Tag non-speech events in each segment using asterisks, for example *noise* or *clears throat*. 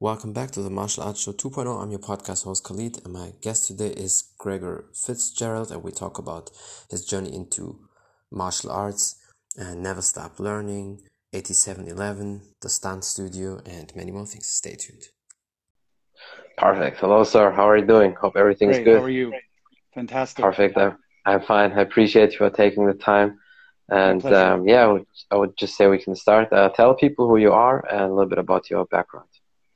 Welcome back to the Martial Arts Show 2.0. I'm your podcast host Khalid, and my guest today is Gregor Fitzgerald, and we talk about his journey into martial arts and never stop learning, 8711, the stunt studio, and many more things. Stay tuned. Perfect. Hello, sir. How are you doing? Hope everything's Great. good. How are you? Fantastic. Perfect. I'm, I'm fine. I appreciate you for taking the time. And um, yeah, I would, I would just say we can start. Uh, tell people who you are and a little bit about your background.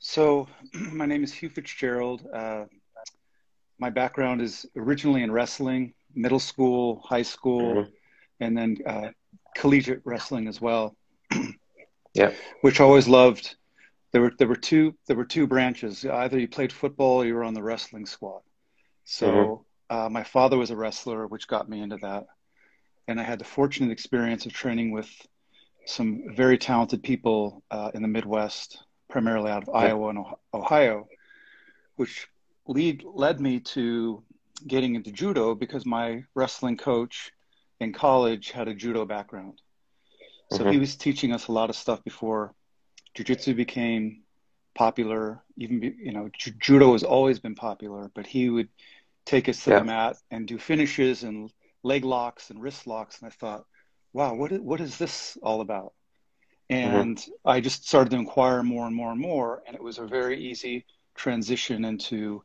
So, *clears throat* my name is Hugh Fitzgerald. Uh, my background is originally in wrestling, middle school, high school, Mhm. and then uh, collegiate wrestling as well. *clears throat* Yeah. Which I always loved. There were there were two there were two branches. Either you played football or you were on the wrestling squad. So Mm-hmm. uh, my father was a wrestler, which got me into that. And I had the fortunate experience of training with some very talented people uh, in the Midwest, primarily out of Iowa and Ohio- which lead led me to getting into judo because my wrestling coach in college had a judo background. So Mhm. he was teaching us a lot of stuff before jiu-jitsu became popular. Even be, you know, ju- judo has always been popular, but he would take us to Yeah. the mat and do finishes and leg locks and wrist locks. And I thought, wow, what is, what is this all about? And I just started to inquire more and more and more, and it was a very easy transition into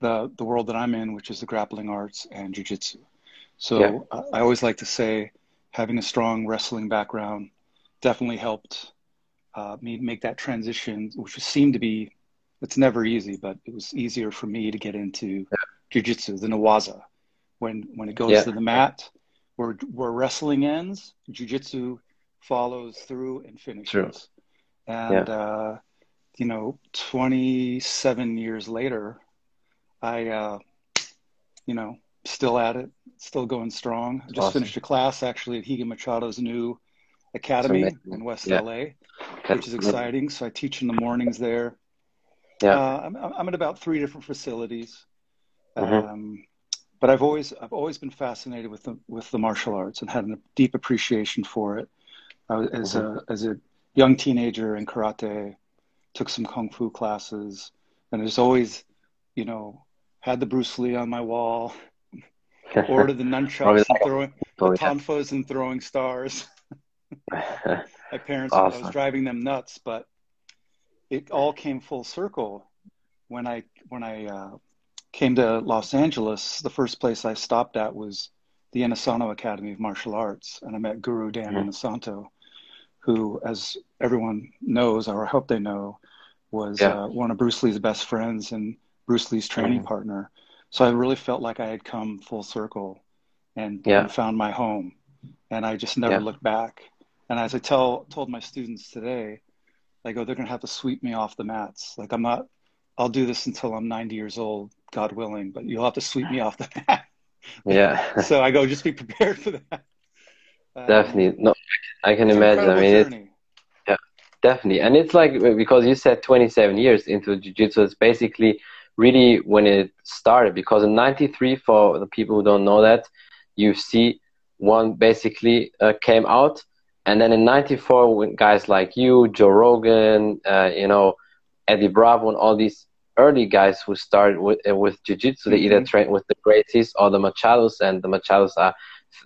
the the world that I'm in, which is the grappling arts and jujitsu. So Yeah. I I always like to say, having a strong wrestling background definitely helped uh, me make that transition, which seemed to be it's never easy, but it was easier for me to get into jujitsu, the ne-waza, when when it goes Yeah. to the mat, where where wrestling ends, jujitsu follows through and finishes. True. And uh, you know, 27 years later, I uh, you know still at it, still going strong. I just Awesome. finished a class actually at Rigan Machado's new academy in West Yeah. LA, which is exciting. So I teach in the mornings there. Yeah. Uh, I'm, I'm at about three different facilities. Mhm. Um, but I've always I've always been fascinated with the with the martial arts and had a deep appreciation for it. As a as a young teenager in karate, took some kung fu classes, and there's always, you know, had the Bruce Lee on my wall, *laughs* ordered the nunchucks and throwing the yeah. tonfas and throwing stars. *laughs* *laughs* My parents, I was driving them nuts, but it all came full circle when I when I uh, came to Los Angeles. The first place I stopped at was the Inosanto Academy of Martial Arts, and I met Guru Dan Mhm. Inosanto, who, as everyone knows, or I hope they know, was Yeah. uh, one of Bruce Lee's best friends and Bruce Lee's training Mhm. partner. So I really felt like I had come full circle and, Yeah. and found my home, and I just never Yeah. looked back. And as I tell told my students today, I go, they're going to have to sweep me off the mats. Like I'm not, I'll do this until I'm 90 years old, God willing, but you'll have to sweep me off the *laughs* mat. yeah. *laughs* so I go, just be prepared for that. Um, Definitely. No, I can it's imagine. I mean, it's journey. Definitely. And it's like because you said 27 years into jiu-jitsu, it's basically really when it started because in 93 for the people who don't know that, UFC one basically uh, came out and then in 94 when guys like you, Joe Rogan, uh, you know, Eddie Bravo and all these early guys who started with, uh, with jiu-jitsu, they either Mhm. trained with the Gracies or the Machados and the Machados are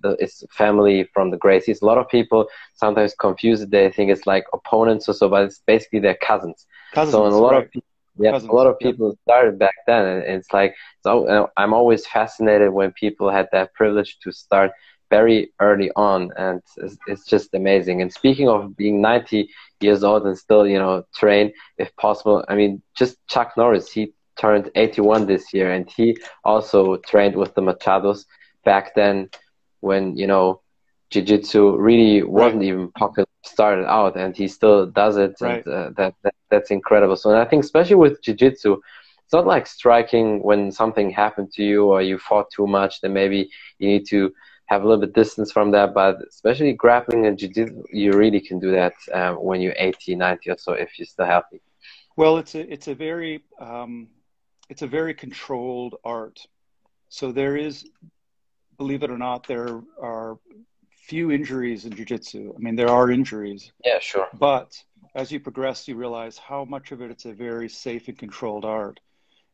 it's family from the Gracies. A lot of people sometimes confuse it. They think it's like opponents or so, but it's basically their cousins. Cousins, so a lot right. of people, yeah, Cousins, a lot of yeah. people started back then, and it's like so. uh, I'm always fascinated when people had that privilege to start very early on, and it's, it's just amazing. And speaking of being 90 years old and still, you know, train if possible. I mean, just Chuck Norris, he turned 81 this year, and he also trained with the Machados back then when you know jiu-jitsu really wasn't even popular started out and he still does it Right. and uh, that, that that's incredible so and i think especially with jiu-jitsu it's not like striking when something happened to you or you fought too much then maybe you need to have a little bit distance from that but especially grappling and jiu-jitsu you really can do that um, when you're 80 90 or so if you're still healthy Well, it's a it's a very um, it's a very controlled art. So there is, believe it or not, there are few injuries in jiu-jitsu. I mean, there are injuries, yeah sure but as you progress, you realize how much of it it's a very safe and controlled art.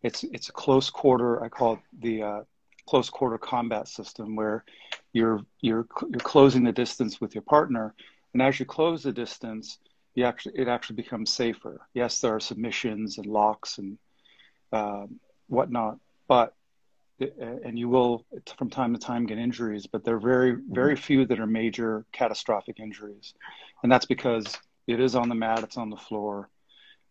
It's it's a close quarter. I call it the uh, close quarter combat system, where you're you're you're closing the distance with your partner, and as you close the distance, you actually it actually becomes safer. Yes, there are submissions and locks and um, whatnot, but and you will from time to time get injuries, but there are very very few that are major catastrophic injuries, and that's because it is on the mat, it's on the floor.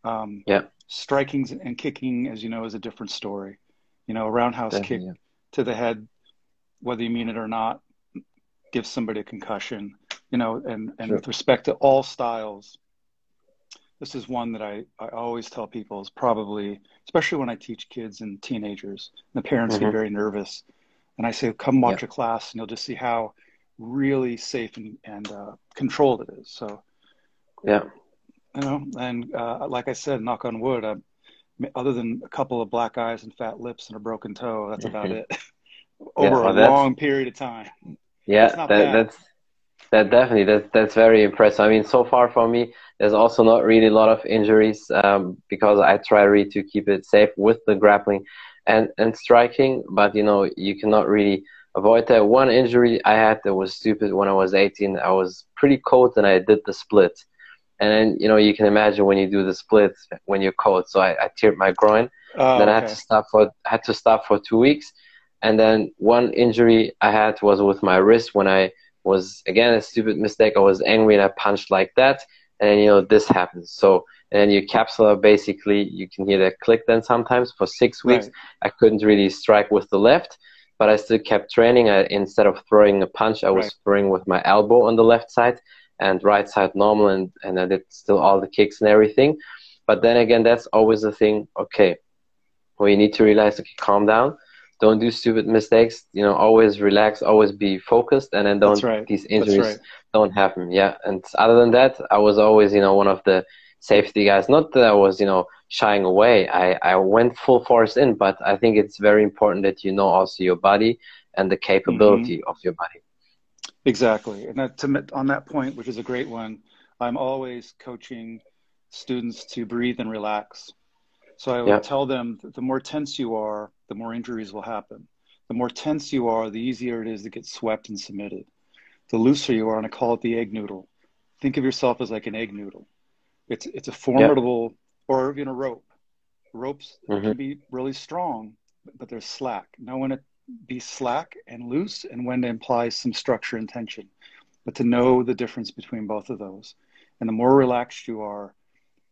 Um, yeah. Striking and kicking, as you know, is a different story. You know, a roundhouse Definitely, kick yeah. to the head, whether you mean it or not, gives somebody a concussion. You know, and, and sure. with respect to all styles, this is one that I, I always tell people is probably, especially when I teach kids and teenagers, and the parents mm-hmm. get very nervous. And I say, come watch a class and you'll just see how really safe and, and uh, controlled it is. So yeah. You know, and uh, like I said, knock on wood, uh, other than a couple of black eyes and fat lips and a broken toe, that's about mm-hmm. it. *laughs* Over yeah, a long period of time. Yeah, that, that's that definitely that's that's very impressive. I mean, so far for me, there's also not really a lot of injuries um, because I try really to keep it safe with the grappling and and striking. But you know, you cannot really avoid that. One injury I had that was stupid when I was 18. I was pretty cold and I did the split and then you know you can imagine when you do the splits when you're cold. So I, I teared my groin. Oh, then I had to stop for had to stop for two weeks, and then one injury I had was with my wrist when I was again a stupid mistake. I was angry and I punched like that, and then, you know this happens. So and then your capsule basically you can hear that click. Then sometimes for six weeks right. I couldn't really strike with the left. But I still kept training. I, instead of throwing a punch, I was right. throwing with my elbow on the left side and right side normal and, and I did still all the kicks and everything. But then again, that's always the thing. Okay, well, you need to realize, okay, calm down. Don't do stupid mistakes. You know, always relax, always be focused, and then don't right. these injuries right. don't happen. Yeah. And other than that, I was always, you know, one of the safety guys. Not that I was, you know, shying away. I, I went full force in, but I think it's very important that you know also your body and the capability mm-hmm. of your body. Exactly. And that, to, on that point, which is a great one, I'm always coaching students to breathe and relax. So I would tell them that the more tense you are, the more injuries will happen. The more tense you are, the easier it is to get swept and submitted. The looser you are, and I call it the egg noodle. Think of yourself as like an egg noodle. It's it's a formidable, or even a rope. Ropes mm-hmm. can be really strong, but they're slack. Know when to be slack and loose and when to imply some structure and tension, but to know the difference between both of those. And the more relaxed you are,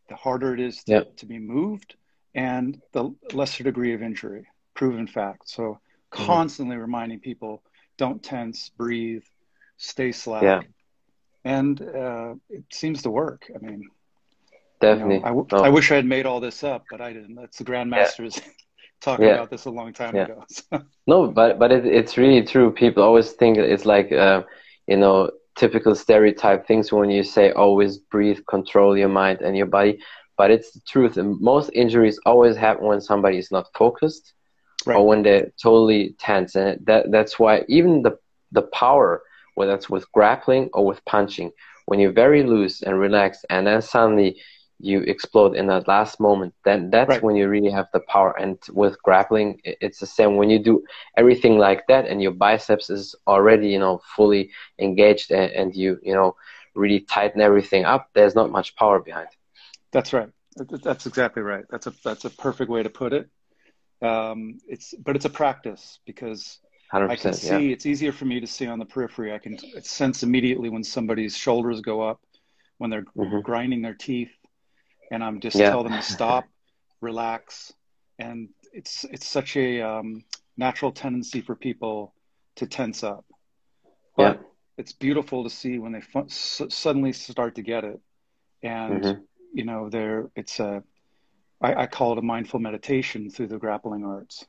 the harder it is to, to be moved and the lesser degree of injury, proven fact. So mm-hmm. constantly mm-hmm. reminding people don't tense, breathe, stay slack. Yeah. And uh, it seems to work. I mean, definitely. You know, I, w- oh. I wish I had made all this up, but I didn't. That's the grandmasters. Yeah. *laughs* talking yeah. about this a long time yeah. ago. *laughs* no, but but it, it's really true. People always think it's like uh, you know typical stereotype things when you say always breathe, control your mind and your body. But it's the truth. And most injuries always happen when somebody is not focused right. or when they're totally tense. And that that's why even the the power, whether it's with grappling or with punching, when you're very loose and relaxed, and then suddenly you explode in that last moment then that's right. when you really have the power and with grappling it's the same when you do everything like that and your biceps is already you know fully engaged and, and you you know really tighten everything up there's not much power behind that's right that's exactly right that's a that's a perfect way to put it um, it's but it's a practice because I can see yeah. it's easier for me to see on the periphery. I can sense immediately when somebody's shoulders go up, when they're mm-hmm. grinding their teeth, and I'm just yeah. tell them to stop, *laughs* relax, and it's it's such a um, natural tendency for people to tense up. But yeah. it's beautiful to see when they suddenly start to get it, and mm-hmm. You know, there it's a I, I, call it a mindful meditation through the grappling arts.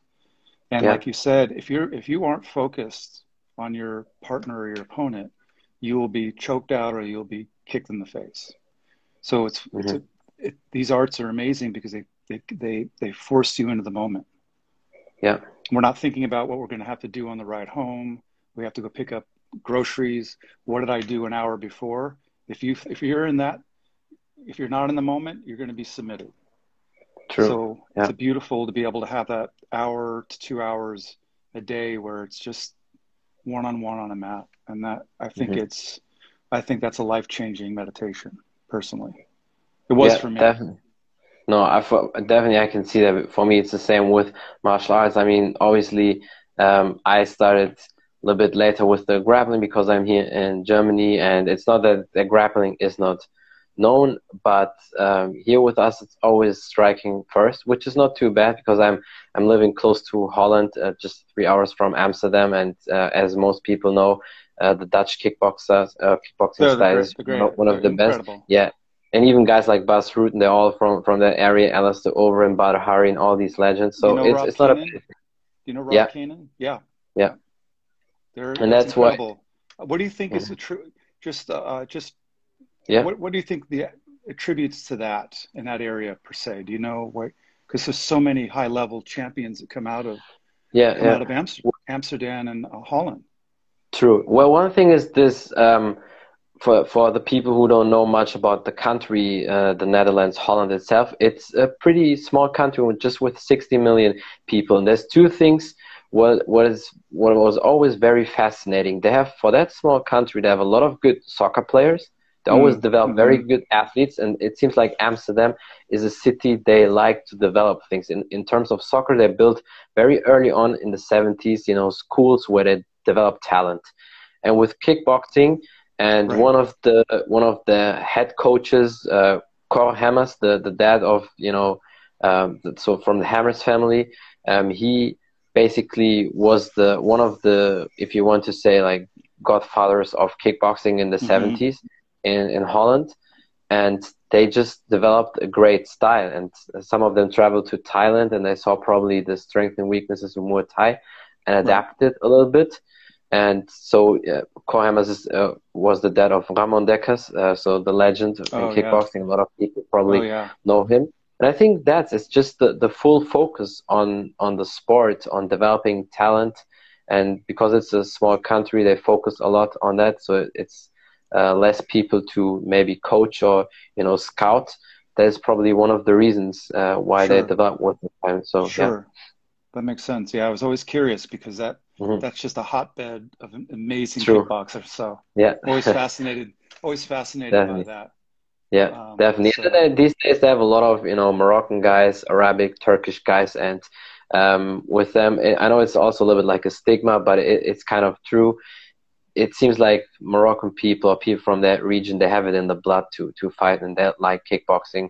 And yeah. like you said, if you're if you aren't focused on your partner or your opponent, you will be choked out or you'll be kicked in the face. So it's mm-hmm. it's a it, these arts are amazing because they, they they they force you into the moment. Yeah, we're not thinking about what we're going to have to do on the ride home. We have to go pick up groceries. What did I do an hour before? If you if you're in that if you're not in the moment, you're going to be submitted. True. So Yeah. it's beautiful to be able to have that hour to two hours a day where it's just one on one on a mat, and that I think Mhm. it's, I think that's a life changing meditation. Personally, it was Yeah, for me. definitely. No, I definitely I can see that. For me, it's the same with martial arts. I mean, obviously, um, I started a little bit later with the grappling because I'm here in Germany, and it's not that the grappling is not known, but um, here with us, it's always striking first, which is not too bad because I'm I'm living close to Holland, uh, just three hours from Amsterdam, and uh, as most people know, uh, the Dutch kickboxers, uh, kickboxing style is one of- the they're best. incredible. Yeah, and even guys like Bas Rutten, they're all from from that area. Alistair Overeem and Badr Hari and all these legends. So You know it's Rob it's not a you know Rob Yeah. Kaman? Yeah. Yeah. They're, And that's why- Mm-hmm. What do you think is the true? Just, uh, just yeah. What What do you think the attributes to that in that area per se? Do you know what? Because there's so many high level champions that come out of yeah, come yeah. out of Amsterdam, Amsterdam and uh, Holland. True. Well, one thing is this um, for for the people who don't know much about the country, uh, the Netherlands, Holland itself. It's a pretty small country with just with 60 million people. And there's two things. What what is what was always very fascinating. They have for that small country, they have a lot of good soccer players. They always Mm, develop very good athletes, and it seems like Amsterdam is a city they like to develop things. In in terms of soccer, they built very early on in the 70s, you know, schools where they develop talent. And with kickboxing, and Right. one of the one of the head coaches, uh, Cor Hemmers, the the dad of you know, um, so from the Hemmers family, um, he basically was the one of the, if you want to say like godfathers of kickboxing in the Mhm. 70s in in Holland, and they just developed a great style. And some of them traveled to Thailand, and they saw probably the strengths and weaknesses of Muay Thai, and adapted a little bit. And so, uh, Cor Hemmers uh, was the dad of Ramon Dekkers, uh, so the legend Oh, in yeah. kickboxing. A lot of people probably Oh yeah, know him. And I think that's it's just the, the full focus on on the sport, on developing talent, and because it's a small country, they focus a lot on that. So it's uh, less people to maybe coach or you know scout. That is probably one of the reasons uh, why they Sure. develop with the time. So yeah. That makes sense. Yeah, I was always curious because that Mhm. that's just a hotbed of amazing True. kickboxers. So Yeah. always *laughs* fascinated, always fascinated by that. Yeah, Um, definitely. so- these days they have a lot of you know Moroccan guys, Arabic, Turkish guys, and um, with them, I I know it's also a little bit like a stigma, but it, it's kind of true. It seems like Moroccan people or people from that region they have it in the blood to to fight, and they like kickboxing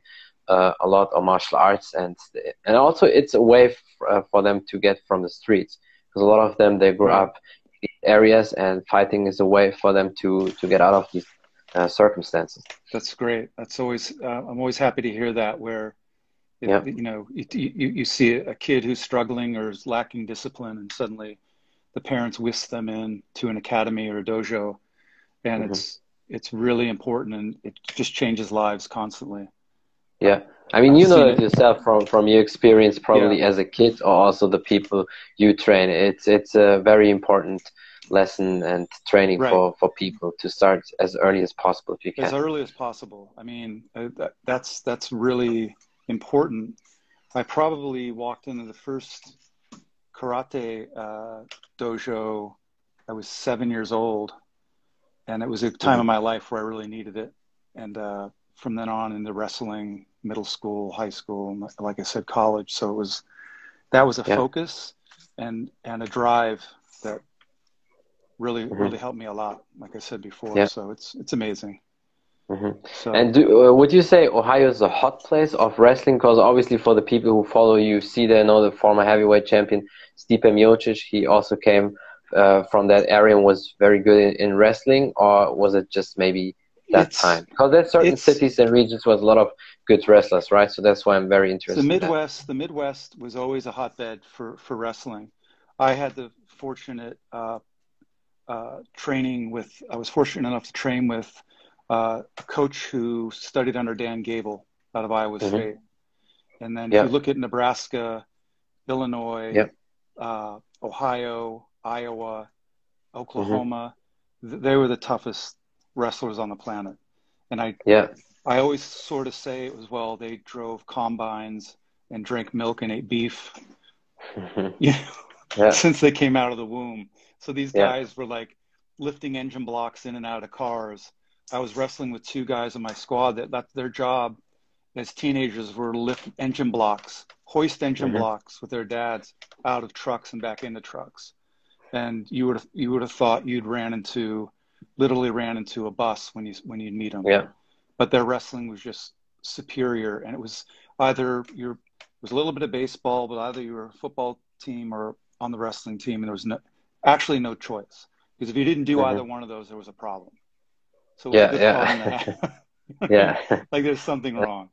uh, a lot or martial arts, and and also it's a way f- uh, for them to get from the streets because a lot of them they grew up in areas, and fighting is a way for them to to get out of these uh, circumstances. That's great. That's always uh, I'm always happy to hear that where it, Yeah. you know you, you you see a kid who's struggling or is lacking discipline and suddenly the parents whisk them in to an academy or a dojo and Mhm. it's it's really important and it just changes lives constantly. Yeah, I mean, I've you know it yourself from from your experience, probably as a kid, or also the people you train. It's it's a very important lesson and training Right. for for people to start as early as possible if you can. as early as possible. I mean, uh, that, that's that's really important. I probably walked into the first karate uh, dojo. I was seven years old, and it was a time of my life where I really needed it. And uh, from then on into wrestling, middle school, high school, and like I said, college. So it was that was a Yeah. focus and and a drive that really Mhm. really helped me a lot. Like I said before, Yeah. so it's it's amazing. Hmm So And do, uh, would you say Ohio is a hot place of wrestling? Because obviously, for the people who follow you, see they know the former heavyweight champion Stipe Miocic. He also came uh, from that area and was very good in, in wrestling, or was it just maybe that time? Because there's certain cities and regions with a lot of good wrestlers, right? So that's why I'm very interested. the in. Midwest, the Midwest was always a hotbed for for wrestling. I had the fortunate uh, uh, training with. I was fortunate enough to train with uh, a coach who studied under Dan Gable out of Iowa Mhm. State. And then if you look at Nebraska, Illinois, Yep. uh, Ohio, Iowa, Oklahoma, th- they were the toughest wrestlers on the planet. And I Yeah, I always sort of say it was well they drove combines and drank milk and ate beef, you know, *laughs* Yeah. *laughs* since they came out of the womb. So these Yeah. guys were like lifting engine blocks in and out of cars. I was wrestling with two guys in my squad that that's their job as teenagers were to lift engine blocks, hoist engine Mhm. blocks with their dads out of trucks and back into trucks. And you would have you would have thought you'd ran into literally ran into a bus when you when you'd meet them. Yeah. But their wrestling was just superior, and it was either you're it was a little bit of baseball, but either you were a football team or on the wrestling team, and there was no actually no choice because if you didn't do Mhm. either one of those, there was a problem. So Yeah, yeah. *laughs* Yeah. *laughs* like there's something wrong.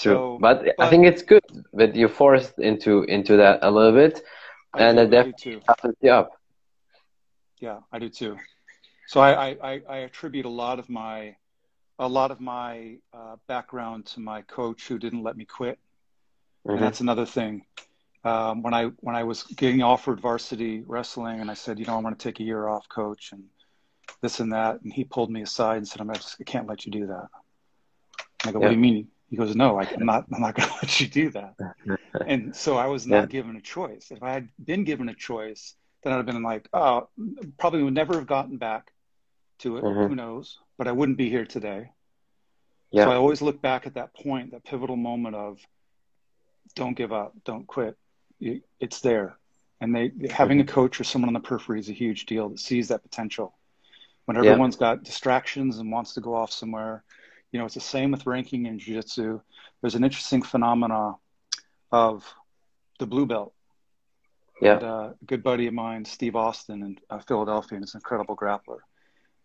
True, So, but, I think it's good that you're forced into into that a little bit, I and do, it definitely toughens you up. Yeah, I do too. So I, I, I, I attribute a lot of my a lot of my uh, background to my coach who didn't let me quit. Mhm. And that's another thing. Um, when I when I was getting offered varsity wrestling, and I said, you know, I want to take a year off, coach, and this and that, and he pulled me aside and said, I'm just, I can't let you do that. And I go, what do you mean? He goes, no, I, am not. I'm not going *laughs* to let you do that. *laughs* and so I was not Yeah. given a choice. If I had been given a choice, then I'd have been like, oh, probably would never have gotten back to it. Mhm. Who knows? But I wouldn't be here today. Yeah. So I always look back at that point, that pivotal moment of don't give up, don't quit. It's there. And they having a coach or someone on the periphery is a huge deal that sees that potential. When Yeah. everyone's got distractions and wants to go off somewhere, you know, it's the same with ranking in jiu-jitsu. There's an interesting phenomena of the blue belt. Yeah. And, uh, a good buddy of mine, Steve Austin in uh, Philadelphia, and is an incredible grappler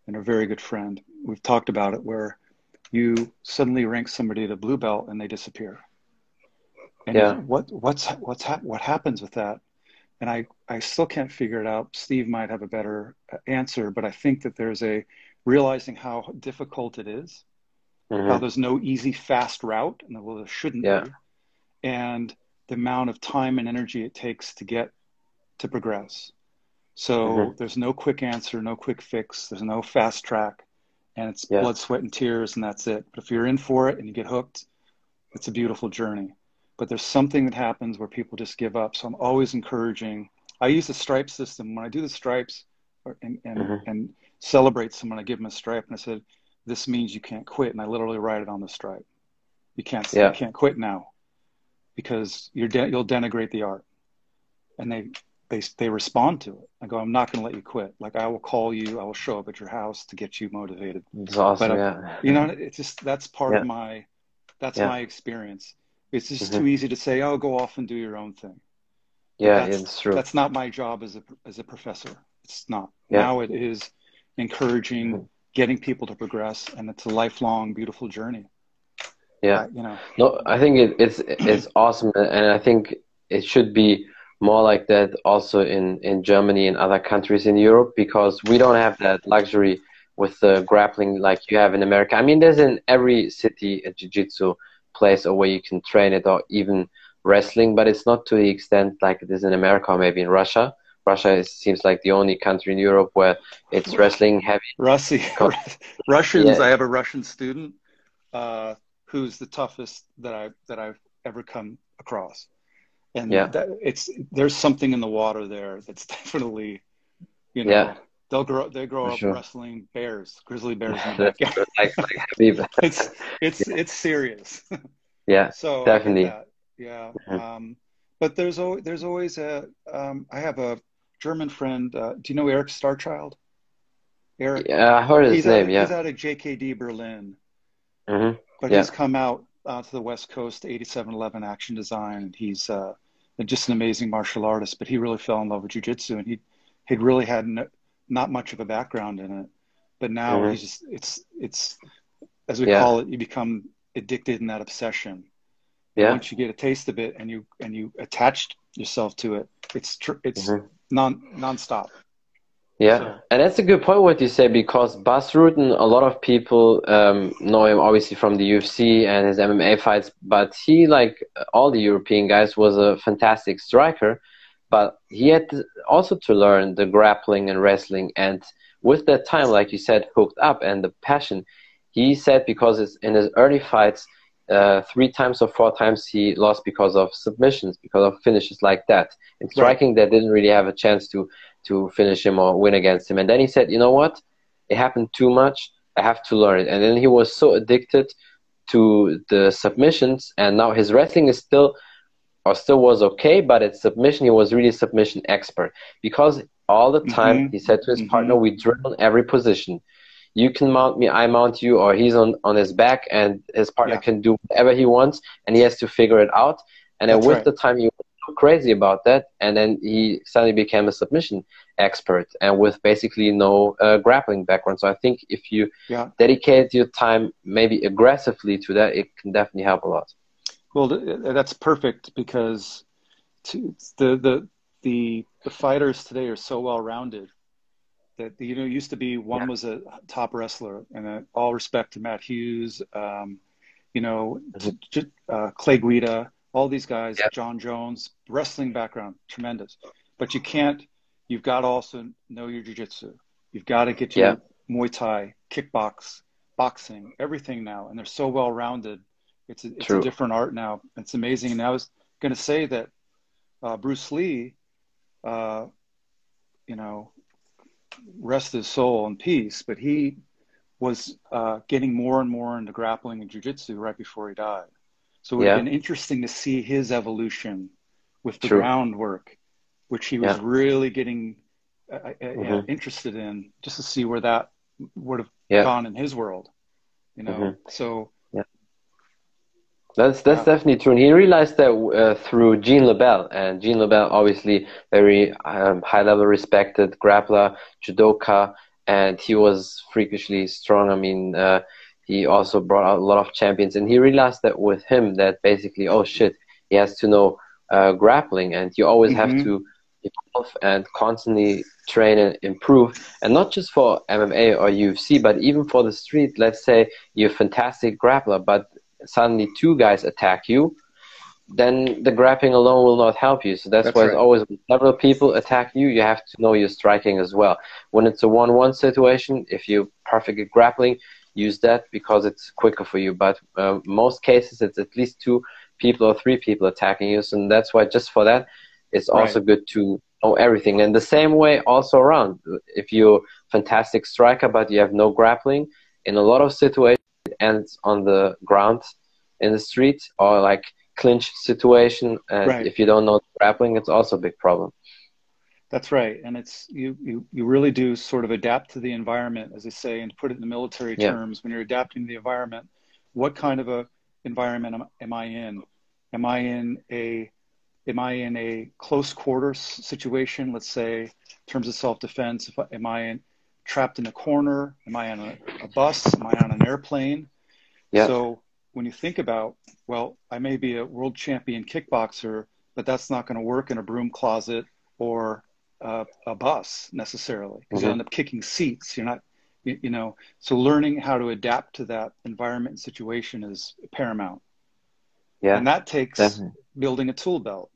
and a very good friend. We've talked about it where you suddenly rank somebody to blue belt and they disappear. And Yeah. what what's what's hap- what happens with that? And I I still can't figure it out. Steve might have a better uh, answer, but I think that there's a realizing how difficult it is, how Mhm. there's no easy fast route, and well there shouldn't Yeah. be, and the amount of time and energy it takes to get to progress. So Mhm. there's no quick answer, no quick fix. There's no fast track, and it's Yeah. blood, sweat, and tears, and that's it. But if you're in for it and you get hooked, it's a beautiful journey. But there's something that happens where people just give up. So I'm always encouraging. I use the stripe system when I do the stripes, or, and and, Mhm. and celebrate someone. I give them a stripe, and I said, "This means you can't quit," and I literally write it on the stripe. You can't Yeah. you can't quit now because you're de- you'll denigrate the art, and they they they respond to it. I go, I'm not going to let you quit. Like I will call you, I will show up at your house to get you motivated. It's awesome. But, yeah. You know, it's just that's part Yeah. of my that's Yeah. my experience. It's just Mhm. too easy to say, "Oh, go off and do your own thing." Yeah, that's, it's true. That's not my job as a as a professor. It's not. Yeah. Now it is encouraging, Mhm. getting people to progress, and it's a lifelong, beautiful journey. Yeah. Uh, you know. No, I think it, it's it's *clears throat* awesome, and I think it should be more like that also in in Germany and other countries in Europe because we don't have that luxury with the grappling like you have in America. I mean, there's in every city a jiu-jitsu place or where you can train it or even wrestling, but it's not to the extent like it is in America or maybe in Russia. Russia is, seems like the only country in Europe where it's wrestling heavy. Russi, *laughs* Russians. Yeah. I have a Russian student uh, who's the toughest that I that I've ever come across, and Yeah. that, it's there's something in the water there that's *laughs* definitely, you know, Yeah. They'll grow they grow For up sure. wrestling bears, grizzly bears in the *laughs* backyard. like, like Khabib. *laughs* it's it's it's serious. yeah, *laughs* so Definitely. yeah. Mhm. Um, but there's always there's always a um, I have a German friend. Uh, do you know Eric Starchild? Eric. yeah, I heard his he's name. out, yeah. He's out of JKD Berlin, hmm but Yeah. he's come out uh, to the West Coast, 8711 Action Design, he's uh, just an amazing martial artist. But he really fell in love with jujitsu, and he he'd really had no, not much of a background in it. But now Mhm. he's just it's it's as we Yeah. call it, you become addicted in that obsession. Yeah. Once you get a taste of it and you and you attach yourself to it, it's tr- it's Mhm. non nonstop. Yeah, So- and that's a good point what you say because Bas Rutten, a lot of people um, know him obviously from the UFC and his MMA fights, but he, like all the European guys, was a fantastic striker. But he had to- also to learn the grappling and wrestling, and with that time, like you said, hooked up and the passion, he said because it's in his early fights, uh, three times or four times he lost because of submissions, because of finishes like that. In striking, right. they didn't really have a chance to to finish him or win against him. And then he said, you know what? It happened too much. I have to learn it. And then he was so addicted to the submissions, and now his wrestling is still or still was okay, but at submission he was really submission expert because all the time mm-hmm. he said to his mm-hmm. partner, "We drill every position." you can mount me, I mount you, or he's on, on his back and his partner yeah. can do whatever he wants and he has to figure it out. And then with right. the time he was crazy about that and then he suddenly became a submission expert and with basically no uh, grappling background. So I think if you yeah. dedicate your time maybe aggressively to that, it can definitely help a lot. Well, that's perfect because to, the, the, the, the fighters today are so well rounded that you know used to be one yeah. was a top wrestler, and uh, all respect to Matt Hughes, um, you know, mm-hmm. uh, Clay Guida, all these guys, yeah. Jon Jones, wrestling background, tremendous. But you can't. You've got to also know your jujitsu. You've got to get your yeah. Muay Thai, kickbox, boxing, everything now, and they're so well rounded. It's a, it's a different art now. It's amazing. And I was going to say that uh, Bruce Lee, uh, you know, rest his soul in peace, but he was uh, getting more and more into grappling and jujitsu right before he died. So it would yeah. have been interesting to see his evolution with the True. groundwork, which he was yeah. really getting uh, uh, uh mm-hmm. interested in, just to see where that would have yeah. gone in his world. You know, mm-hmm. so that's that's definitely true. And he realized that uh, through Gene LeBell, and Gene LeBell, obviously very um, high level respected grappler, judoka, and he was freakishly strong. I mean, uh, he also brought out a lot of champions, and he realized that with him, that basically, oh shit, he has to know uh, grappling, and you always mm-hmm. have to evolve and constantly train and improve, and not just for MMA or UFC, but even for the street. Let's say you're a fantastic grappler, but suddenly two guys attack you, then the grappling alone will not help you. So that's, that's why right. it's always several people attack you, you have to know your striking as well. When it's a one-one situation, if you perfectly grappling, use that because it's quicker for you. But uh, most cases, it's at least two people or three people attacking you. So that's why just for that, it's also right. good to know everything. And the same way also around. If you're fantastic striker but you have no grappling, in a lot of situations ends on the ground in the street or like clinch situation and right. if you don't know grappling it's also a big problem that's right and it's you, you you really do sort of adapt to the environment as i say and put it in the military yeah. terms when you're adapting to the environment what kind of a environment am, am i in am i in a am i in a close quarters situation let's say in terms of self-defense if, am i in trapped in a corner? Am I on a, a bus? Am I on an airplane? Yeah. So when you think about, well, I may be a world champion kickboxer, but that's not going to work in a broom closet or uh, a bus necessarily because mm-hmm. you end up kicking seats. You're not, you, you, know, so learning how to adapt to that environment and situation is paramount. Yeah. And that takes definitely. building a tool belt,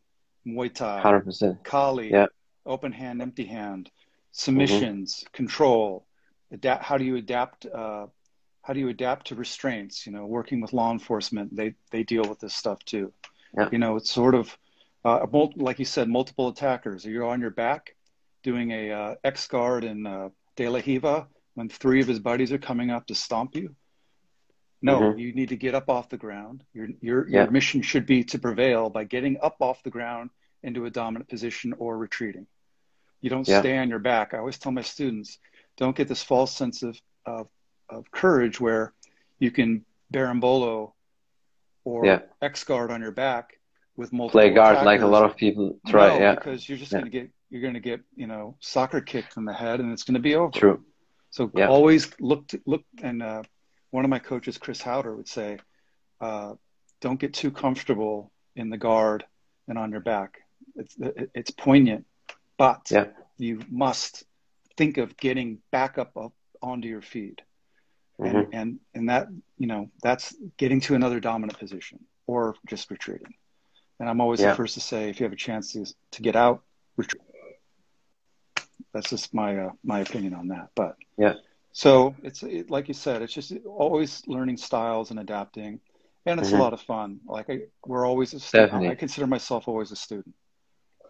Muay Thai, 100%. Kali, yeah. open hand, empty hand, submissions, mm-hmm. control, adapt. How do you adapt? Uh, how do you adapt to restraints? You know, working with law enforcement, they they deal with this stuff too. Yeah. You know, it's sort of uh, like you said, multiple attackers. You're on your back doing a uh, X guard in uh, De La Riva when three of his buddies are coming up to stomp you. No, mm-hmm. you need to get up off the ground. Your your yeah. your mission should be to prevail by getting up off the ground into a dominant position or retreating. You don't yeah. stay on your back. I always tell my students, don't get this false sense of, of, of courage where you can berimbolo or yeah. X guard on your back with multiple play guard attackers. like a lot of people try. No, yeah, because you're just yeah. gonna get you're gonna get you know soccer kicked in the head and it's gonna be over. True. So yeah. always look to, look and uh, one of my coaches, Chris Howder, would say, uh, "Don't get too comfortable in the guard and on your back. It's it's poignant but yeah. you must think of getting back up, up onto your feet. Mm-hmm. And, and, and that, you know, that's getting to another dominant position or just retreating. And I'm always yeah. the first to say, if you have a chance to, to get out, retreat. That's just my, uh, my opinion on that. But yeah, So it's it, like you said, it's just always learning styles and adapting, and it's Mhm. a lot of fun. Like I, we're always a student. I consider myself always a student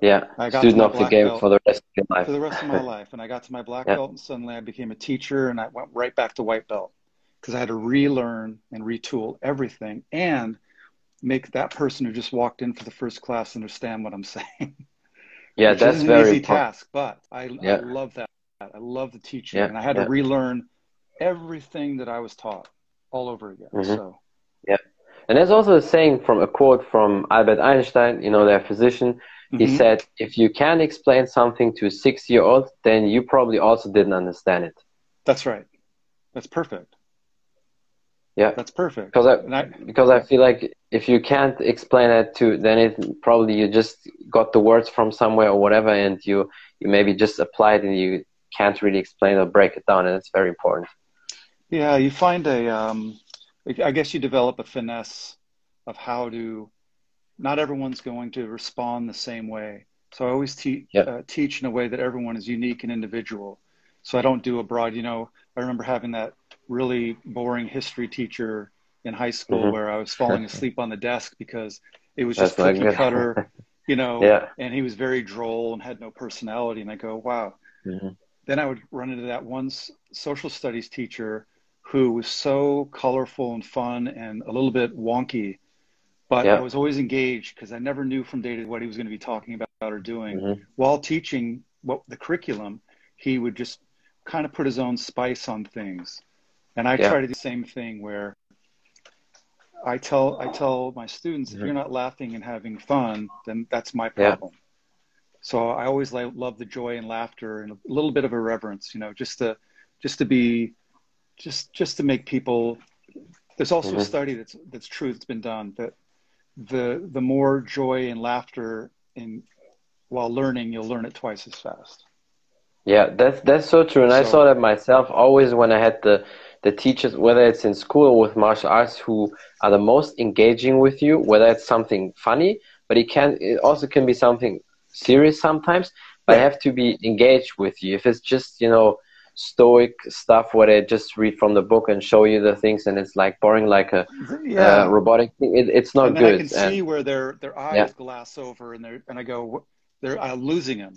Yeah, I got student of the game belt for the rest of your life. for the rest of my *laughs* life. And I got to my black Yeah. belt, and suddenly I became a teacher, and I went right back to white belt because I had to relearn and retool everything and make that person who just walked in for the first class understand what I'm *laughs* saying. Yeah, which that's very an easy important. task, but I, Yeah. I love that. I love the teaching, Yeah, and I had yeah. to relearn everything that I was taught all over again. Mhm. So And there's also a saying from a quote from Albert Einstein, you know, their physician. He mhm. said, if you can't explain something to a six year old, then you probably also didn't understand it. that's right. That's perfect. Yeah. That's perfect. Because I, I, because I feel like if you can't explain it to, then it probably you just got the words from somewhere or whatever, and you, you maybe just applied and you can't really explain or break it down. And it's very important. Yeah, you find a, um, I guess you develop a finesse of how to, not everyone's going to respond the same way. So I always te- Yeah. uh, teach in a way that everyone is unique and individual. So I don't do a broad, you know, I remember having that really boring history teacher in high school Mhm. where I was falling asleep on the desk because it was just That's cookie cutter, *laughs* you know, Yeah. and he was very droll and had no personality. And I go, wow, Mhm. then I would run into that one social studies teacher who was so colorful and fun and a little bit wonky, but Yeah. I was always engaged because I never knew from day to day what he was going to be talking about or doing. Mhm. While teaching what the curriculum, he would just kind of put his own spice on things. And I Yeah. try to do the same thing where I tell I tell my students if Mhm. you're not laughing and having fun, then that's my Yeah. problem. So I always like, love the joy and laughter and a little bit of irreverence, you know, just to just to be just just to make people there's also a Mhm. study that's that's true that's been done that the the more joy and laughter in while learning you'll learn it twice as fast. Yeah, that's that's so true, and I saw that myself always when I had the the teachers, whether it's in school or with martial arts, who are the most engaging with you. Whether it's something funny, but it can it also can be something serious sometimes. But I Yeah. have to be engaged with you. If it's just you know stoic stuff where they just read from the book and show you the things, and it's like boring, like a uh, robotic thing, it, it's not and good. I can And- see where their their eyes Yeah. glass over, and they're and I go, they're I'm losing them,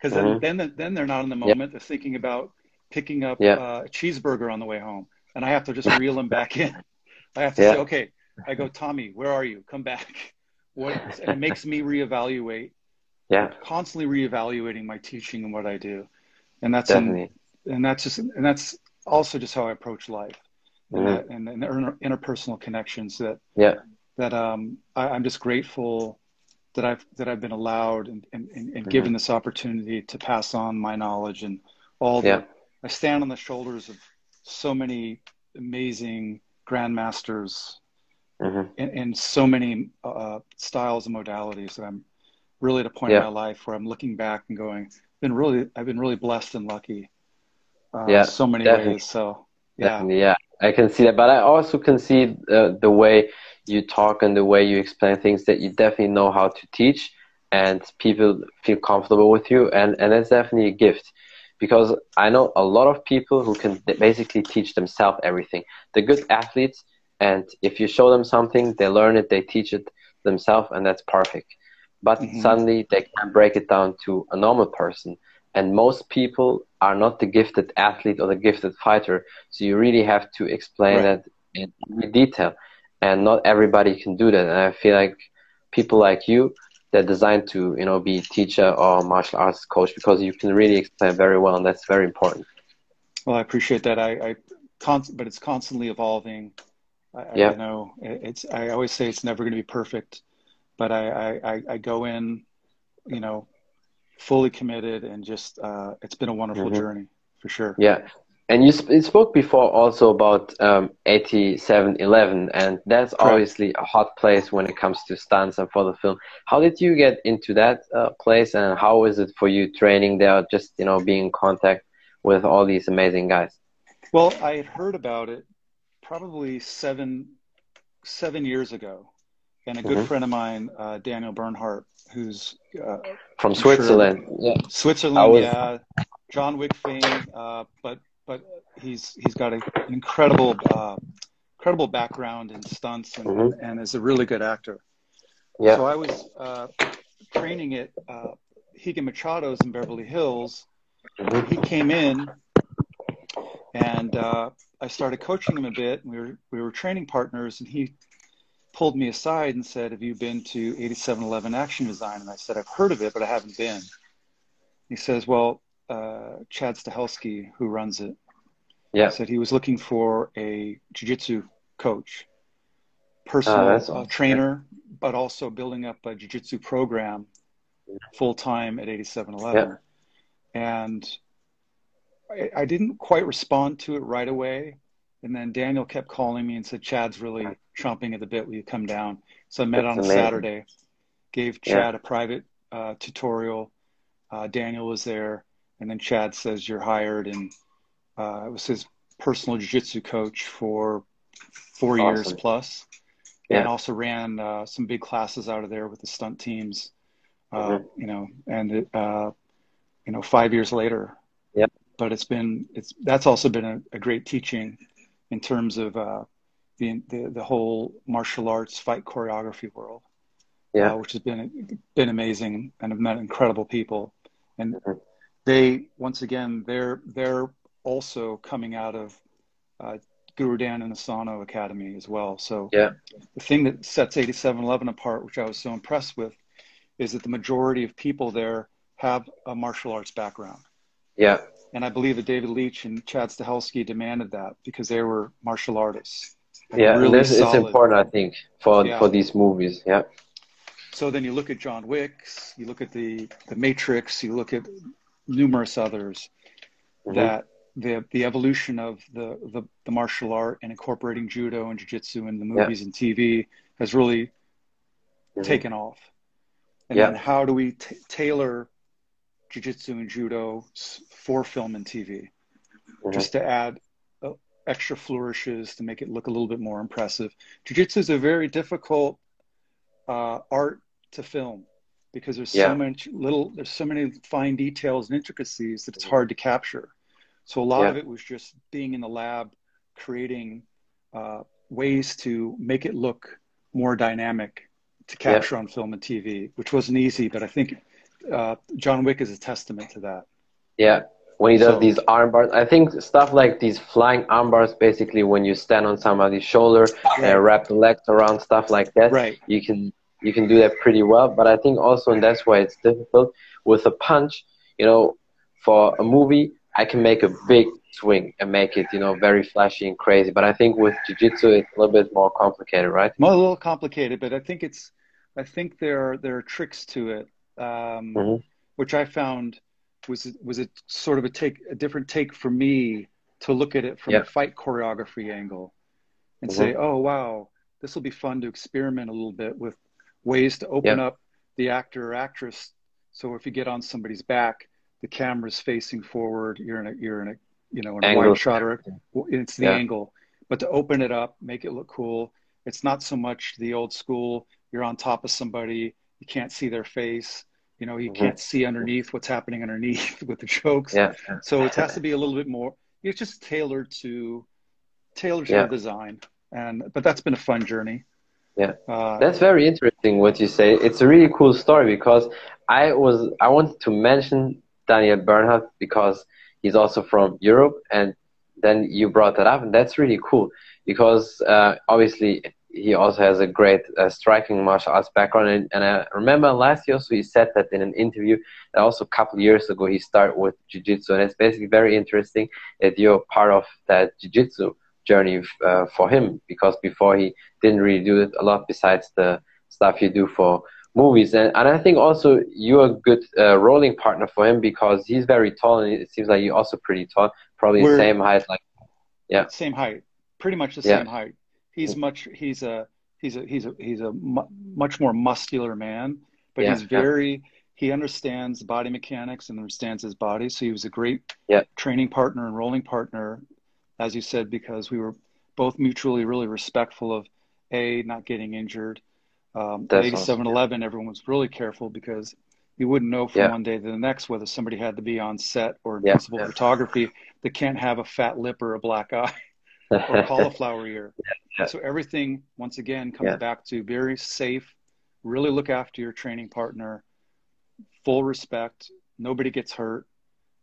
because Mhm. then then then they're not in the Yeah. moment. They're thinking about picking up Yeah. uh, a cheeseburger on the way home, and I have to just *laughs* reel them back in. I have to Yeah. say, okay, I go, Tommy, where are you? Come back. *laughs* What? And it makes me reevaluate, yeah, constantly reevaluating my teaching and what I do, and that's in, definitely. And that's just and that's also just how I approach life, and, Mhm. that, and, and inter- interpersonal connections that Yeah. that um, I, I'm just grateful that I've that I've been allowed and and, and, Mhm. given this opportunity to pass on my knowledge and all the I stand on the shoulders of so many amazing grandmasters hmm in, in so many uh, styles and modalities that I'm really at a point Yeah. in my life where I'm looking back and going, been really I've been really blessed and lucky. Uh, Yeah, so many definitely. ways. So yeah, Definitely, yeah, I can see that. But I also can see uh, the way you talk and the way you explain things that you definitely know how to teach, and people feel comfortable with you, and and it's definitely a gift. Because I know a lot of people who can basically teach themselves everything. They're good athletes, and if you show them something, they learn it, they teach it themselves, and that's perfect. But Mhm. suddenly they can break it down to a normal person, and most people are not the gifted athlete or the gifted fighter so you really have to explain Right. that in detail and not everybody can do that and i feel like people like you they're designed to you know be teacher or martial arts coach because you can really explain very well and that's very important Well, I appreciate that. I, I const, but it's constantly evolving. I, Yeah. I know it's. I always say it's never going to be perfect, but I, I, I go in, you know, fully committed and just. Uh, it's been a wonderful Mhm. journey for sure. yeah and you, sp- you spoke before also about um, 8711 and that's Correct. obviously a hot place when it comes to stunts and for the film how did you get into that uh, place and how is it for you training there just you know being in contact with all these amazing guys Well, I had heard about it probably seven seven years ago, and a good Mhm. friend of mine, uh, Daniel Bernhardt, who's uh, from I'm sure- Switzerland. Yeah. Switzerland, was- yeah, John Wick fame, uh, but but he's he's got a, an incredible uh, incredible background in stunts and, Mhm. and is a really good actor. Yeah. So I was uh, training at uh, Rigan Machado's in Beverly Hills. Mhm. He came in, and uh, I started coaching him a bit. We were we were training partners, and he pulled me aside and said, "Have you been to 8711 Action Design?" And I said, "I've heard of it, but I haven't been." He says, "Well, uh, Chad Stahelski, who runs it, Yeah. said he was looking for a jiu-jitsu coach, personal that's uh, awesome. trainer, but also building up a jiu-jitsu program full time at 8711. And I, I didn't quite respond to it right away. And then Daniel kept calling me and said, Chad's really chomping at the bit. Will you come down? So I met That's on a. Saturday, gave Yeah. Chad a private uh, tutorial. Uh, Daniel was there. And then Chad says, You're hired. And uh, it was his personal jiu-jitsu coach for four years plus Yeah. and also ran uh, some big classes out of there with the stunt teams uh, Mhm. you know and it, uh, you know five years later Yeah. but it's been it's that's also been a, a great teaching in terms of uh, the, the the whole martial arts fight choreography world Yeah. uh, which has been been amazing and I've met incredible people and Mhm. they once again they're they're also coming out of uh, Guru Dan Inosanto Academy as well. So Yeah. the thing that sets 8711 apart, which I was so impressed with, is that the majority of people there have a martial arts background. Yeah. And I believe that David Leitch and Chad Stahelski demanded that because they were martial artists. Yeah. really this, it's solid. important, I think, for Yeah. for these movies. Yeah. So then you look at John Wick's, you look at the the Matrix, you look at numerous others Mhm. that the the evolution of the, the the martial art and incorporating judo and jiu-jitsu in the Yeah. movies and TV has really Mhm. taken off. And Yeah. then how do we t- tailor jiu-jitsu and judo for film and TV Mhm. just to add extra flourishes to make it look a little bit more impressive. Jiu-jitsu is a very difficult uh, art to film because there's Yeah. so much little, there's so many fine details and intricacies that it's hard to capture. So a lot Yeah. of it was just being in the lab, creating uh, ways to make it look more dynamic to Yeah. capture on film and TV, which wasn't easy. But I think uh, John Wick is a testament to that. Yeah. When he does So- these arm bars, I think stuff like these flying arm bars, basically when you stand on somebody's shoulder and wrap the legs around, stuff like that. Right. you can you can do that pretty well but i think also and that's why it's difficult with a punch you know for a movie i can make a big swing and make it you know very flashy and crazy but i think with jiu-jitsu it's a little bit more complicated right Well, a little complicated, but I think it's, I think there are there are tricks to it, um, Mhm. which I found was was a sort of a take a different take for me to look at it from Yeah. a fight choreography angle, and Mhm. say, oh wow, this will be fun to experiment a little bit with ways to open Yeah. up the actor or actress. So if you get on somebody's back, the camera's facing forward. You're in a you're in a you know in a wide shot or it's the Yeah. angle. But to open it up, make it look cool. It's not so much the old school. You're on top of somebody. You can't see their face. You know, you Mhm. can't see underneath what's happening underneath *laughs* with the jokes. yeah So it has to be a *laughs* little bit more. It's just tailored to tailored to the design. And but that's been a fun journey. Yeah. Uh, That's very interesting what you say. It's a really cool story because I was I wanted to mention Daniel Bernhardt because he's also from Europe and then you brought that up and that's really cool because uh, obviously he also has a great uh, striking martial arts background. And, and I remember last year so he said that in an interview that also a couple of years ago he started with jiu-jitsu. And it's basically very interesting that you're part of that jiu-jitsu journey uh, for him because before he didn't really do it a lot besides the stuff you do for movies. And, and i think also you're a good uh, rolling partner for him because he's very tall and it seems like you're also pretty tall probably the same height like yeah, same height, pretty much the Yeah. same height. He's much. He's a. He's a. He's a. He's a mu- much more muscular man, but Yeah, he's yeah. very. He understands body mechanics and understands his body. So he was a great Yeah. training partner and rolling partner, as you said, because we were both mutually really respectful of a not getting injured. Um, at That's eighty-seven eleven, everyone was really careful because You wouldn't know from Yeah. one day to the next whether somebody had to be on set or in Yeah, principal yeah. photography that can't have a fat lip or a black eye or *laughs* cauliflower ear. Yeah. So everything, once again, comes Yeah. back to very safe. Really look after your training partner. Full respect. Nobody gets hurt,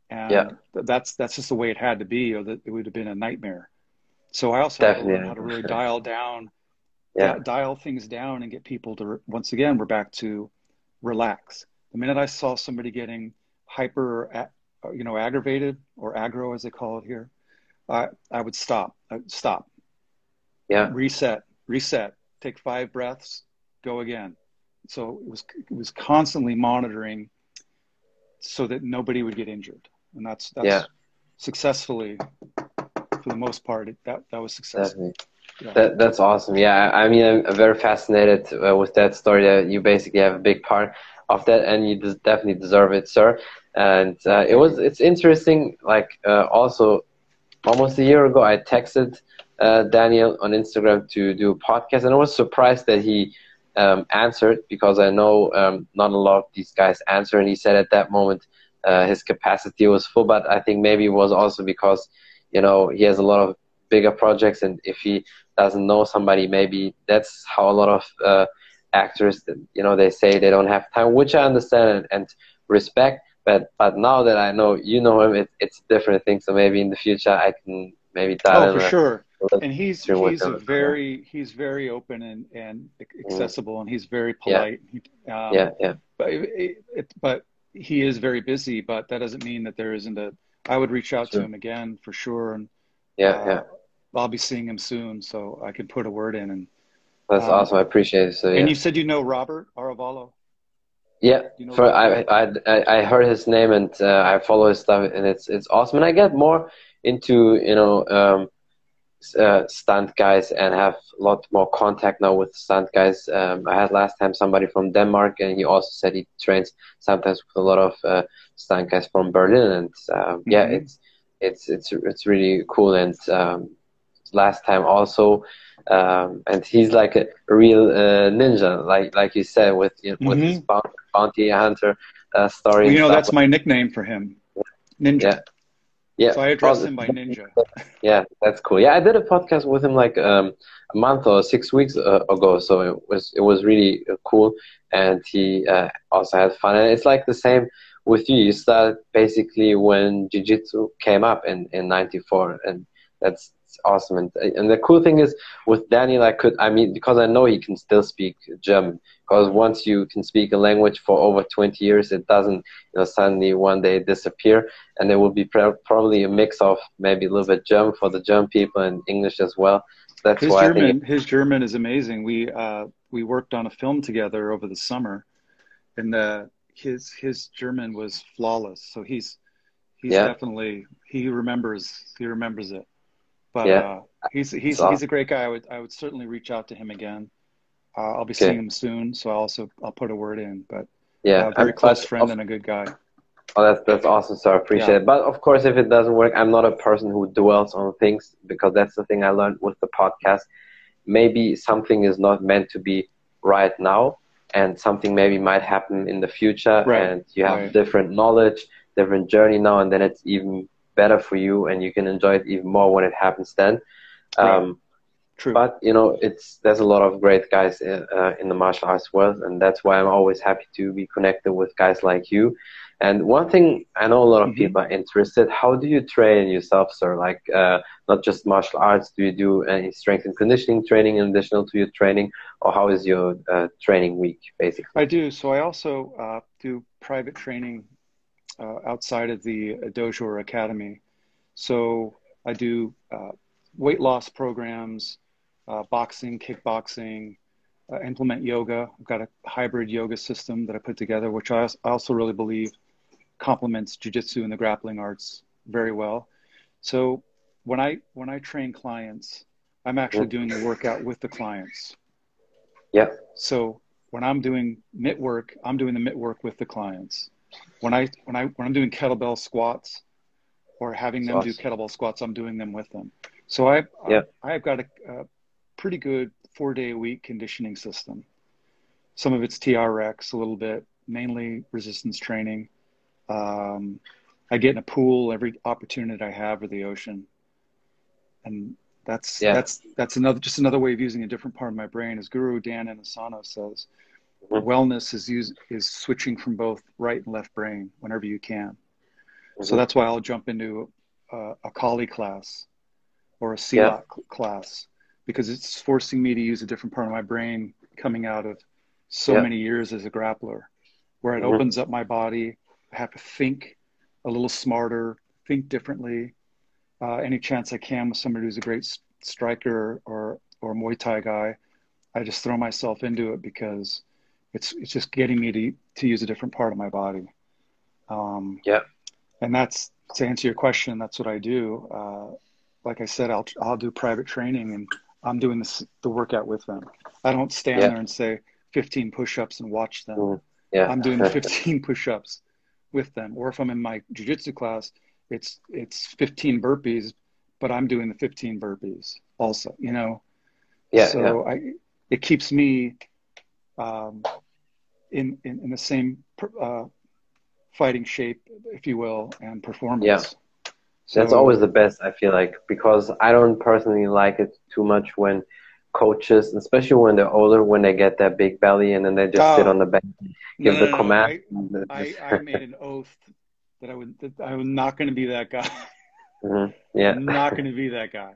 and Yeah. th- that's that's just the way it had to be, or that it would have been a nightmare. So I also had to learn Definitely. how to really dial down, yeah, di- dial things down, and get people to. Once again, we're back to relax. The minute I saw somebody getting hyper, you know, aggravated or aggro, as they call it here, I I would stop. I'd stop yeah, reset, reset, take five breaths, go again. So it was it was constantly monitoring so that nobody would get injured, and that's that's Yeah. successfully for the most part. It, that that was successful. definitely. Yeah. That that's awesome. Yeah, I mean, I'm, I'm very fascinated uh, with that story. That you basically have a big part of that, and you des- definitely deserve it, sir. And uh, it was it's interesting. Like uh, also, almost a year ago, I texted uh, Daniel on Instagram to do a podcast, and I was surprised that he um, answered because I know um, not a lot of these guys answer. And he said at that moment uh, his capacity was full, but I think maybe it was also because you know he has a lot of bigger projects, and if he doesn't know somebody, maybe that's how a lot of uh, actors, you know, they say they don't have time, which I understand and, and respect. But but now that I know you know him, it, it's a different thing. So maybe in the future I can maybe dial Oh, for sure. And he's he's a very he's very open and and accessible, and he's very Yeah. polite. He, um, yeah, yeah, but it, it, but he is very busy. But that doesn't mean that there isn't a. I would reach out Sure. to him again for sure, and yeah, uh, yeah. I'll be seeing him soon, so I can put a word in. And That's um, awesome. I appreciate it. So yeah, and you said you know Robert Aravalo. Yeah. You know For I, I I heard his name and uh, I follow his stuff and it's it's awesome. And I get more into you know um, uh, stunt guys and have a lot more contact now with stunt guys. Um, I had last time somebody from Denmark and he also said he trains sometimes with a lot of uh, stunt guys from Berlin and um, yeah, Mhm. it's it's it's it's really cool. And um, last time also. Um, and he's like a real uh, ninja, like like you said, with you know, with his bounty, bounty hunter uh, story. Well, you know that's my nickname for him, Ninja. Yeah. yeah. So I address him by Ninja. *laughs* Yeah, that's cool. Yeah, I did a podcast with him like um, a month or six weeks uh, ago, so it was it was really uh, cool, and he uh, also had fun. And it's like the same with you. You started basically when jiu-jitsu came up in in '94, and that's awesome. And and the cool thing is with Daniel, I could I mean because I know he can still speak German. Because once you can speak a language for over 20 years, it doesn't you know suddenly one day disappear and there will be pr- probably a mix of maybe a little bit German for the German people and English as well. That's His why German, his German is amazing. We uh, we worked on a film together over the summer, and uh, his his German was flawless. So he's he's Yeah. definitely he remembers he remembers it. But Yeah. uh, he's he's awesome. he's a great guy. I would I would certainly reach out to him again. Uh, I'll be Okay. seeing him soon, so I'll also I'll put a word in. But yeah, uh, very I'm- close friend and a good guy. Oh, that's that's awesome. So I appreciate Yeah. it. But of course, if it doesn't work, I'm not a person who dwells on things because that's the thing I learned with the podcast. Maybe something is not meant to be right now, and something maybe might happen in the future, Right. and you have Right. different knowledge, different journey now, and then it's even better for you, and you can enjoy it even more when it happens then. Right. Um, True. but you know it's there's a lot of great guys in, uh, in the martial arts world and that's why i'm always happy to be connected with guys like you and one thing i know a lot of Mhm. people are interested how do you train yourself sir like uh, not just martial arts do you do any strength and conditioning training in addition to your training or how is your uh, training week basically I do. So I also uh, do private training uh, outside of the dojo or academy. So I do uh, weight loss programs, uh, boxing, kickboxing, uh, implement yoga. I've got a hybrid yoga system that I put together, which I I also really believe complements jujitsu and the grappling arts very well. So when I when I train clients, I'm actually doing the workout with the clients. yeah So when I'm doing mitt work, I'm doing the mitt work with the clients. When I when I when I'm doing kettlebell squats or having them do kettlebell squats, I'm doing them with them. So I Yeah. I, I've got a, a pretty good four day a week conditioning system. Some of it's TRX, a little bit mainly resistance training. Um, I get in a pool every opportunity I have or the ocean, and that's yeah. that's that's another just another way of using a different part of my brain. As Guru Dan Inosanto says, mm-hmm. wellness is use, is switching from both right and left brain whenever you can. Mm-hmm. So that's why I'll jump into a, a Kali class or a Silat yeah. class because it's forcing me to use a different part of my brain coming out of so yeah. many years as a grappler, where it mm-hmm. opens up my body. I have to think a little smarter, think differently. Uh, any chance I can with somebody who's a great striker or or Muay Thai guy, I just throw myself into it because it's it's just getting me to to use a different part of my body. Um, yeah, and that's to answer your question. That's what I do. Uh, like I said, I'll I'll do private training and I'm doing this, the workout with them. I don't stand yeah. there and say 15 push-ups and watch them. Mm, yeah. I'm doing *laughs* 15 push-ups with them. Or if I'm in my jiu-jitsu class, it's it's 15 burpees, but I'm doing the 15 burpees also. You know. Yeah. So yeah. I it keeps me um, in, in in the same uh, fighting shape, if you will, and performance. Yeah. So, That's always the best, I feel like, because I don't personally like it too much when coaches, especially when they're older, when they get that big belly and then they just oh, sit on the bench, give no, the no, command. I, I, I, made an oath that I would that I was not going to be that guy. Mm-hmm. Yeah, *laughs* I'm not going to be that guy.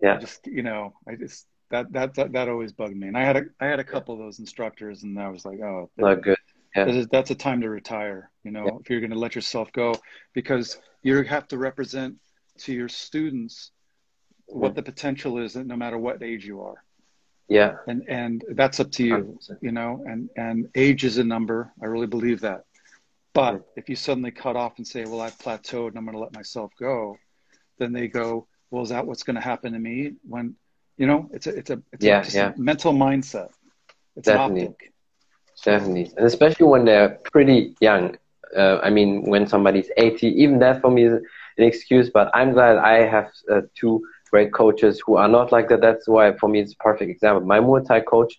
Yeah, I just you know, I just that, that that that always bugged me, and I had a I had a couple of those instructors, and I was like, oh, not good. Yeah. That's a time to retire, you know, yeah. if you're going to let yourself go, because you have to represent to your students what the potential is, no matter what age you are. Yeah. And and that's up to you, 100%. you know. And and age is a number. I really believe that. But if you suddenly cut off and say, "Well, I've plateaued and I'm going to let myself go," then they go, "Well, is that what's going to happen to me?" When you know, it's a it's a it's yeah, a, yeah. a mental mindset. It's Definitely. an optic. Definitely, and especially when they're pretty young. Uh, I mean, when somebody's 80, even that for me is an excuse. But I'm glad I have uh, two great coaches who are not like that. That's why for me it's a perfect example. My Muay Thai coach,